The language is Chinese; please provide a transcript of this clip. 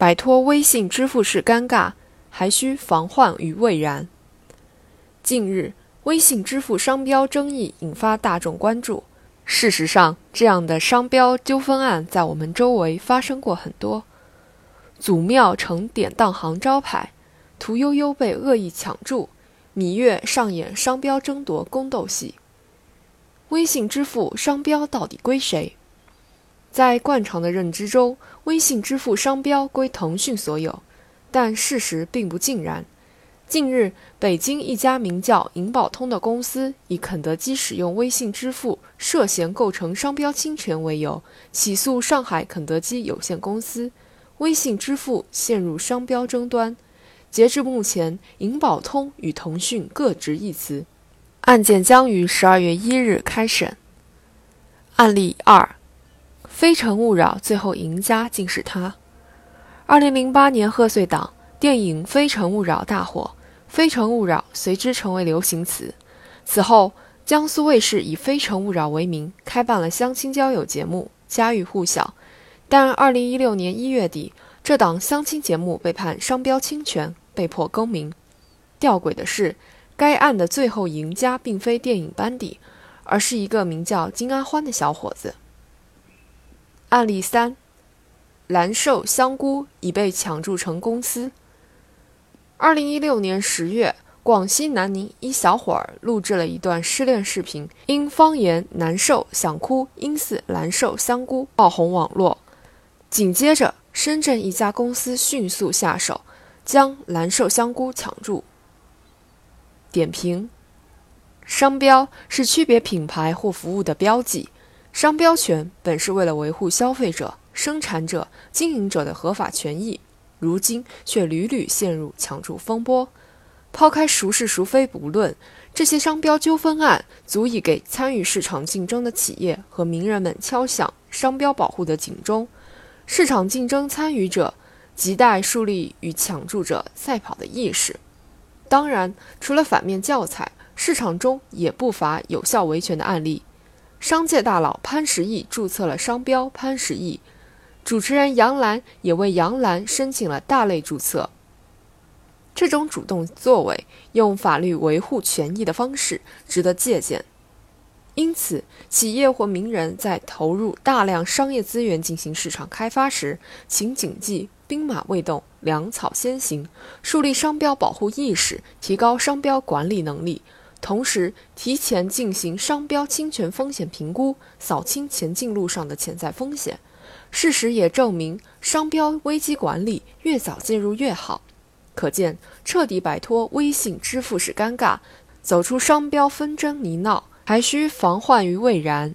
摆脱微信支付式尴尬，还需防患于未然。近日，微信支付商标争议引发大众关注。事实上，这样的商标纠纷案在我们周围发生过很多。祖庙成典当行招牌，屠呦呦被恶意抢注，芈月上演商标争夺宫斗戏。微信支付商标到底归谁？在惯常的认知中，微信支付商标归腾讯所有，但事实并不尽然。近日，北京一家名叫“银宝通”的公司以肯德基使用微信支付涉嫌构成商标侵权为由，起诉上海肯德基有限公司。微信支付陷入商标争端。截至目前，银宝通与腾讯各执一词。案件将于十二月一日开审。案例二。非诚勿扰，最后赢家竟是他。二零零八年贺岁档，电影《非诚勿扰》大火，“非诚勿扰”随之成为流行词。此后，江苏卫视以“非诚勿扰”为名开办了相亲交友节目，家喻户晓。但二零一六年一月底，这档相亲节目被判商标侵权，被迫更名。吊诡的是，该案的最后赢家并非电影班底，而是一个名叫金阿欢的小伙子。案例三：蓝瘦香菇已被抢注成公司。二零一六年十月，广西南宁一小伙儿录制了一段失恋视频，因方言难受想哭，因似蓝瘦香菇爆红网络。紧接着，深圳一家公司迅速下手，将蓝瘦香菇抢注。点评：商标是区别品牌或服务的标记。商标权本是为了维护消费者、生产者、经营者的合法权益，如今却屡屡陷入抢注风波。抛开孰是孰非不论，这些商标纠纷案足以给参与市场竞争的企业和名人们敲响商标保护的警钟。市场竞争参与者亟待树立与抢注者赛跑的意识。当然，除了反面教材，市场中也不乏有效维权的案例。商界大佬潘石屹注册了商标“潘石屹”，主持人杨澜也为杨澜申请了大类注册。这种主动作为，用法律维护权益的方式，值得借鉴。因此，企业或名人在投入大量商业资源进行市场开发时，请谨记“兵马未动，粮草先行”，树立商标保护意识，提高商标管理能力。同时，提前进行商标侵权风险评估，扫清前进路上的潜在风险。事实也证明，商标危机管理越早介入越好。可见，彻底摆脱微信支付式尴尬，走出商标纷争泥淖，还需防患于未然。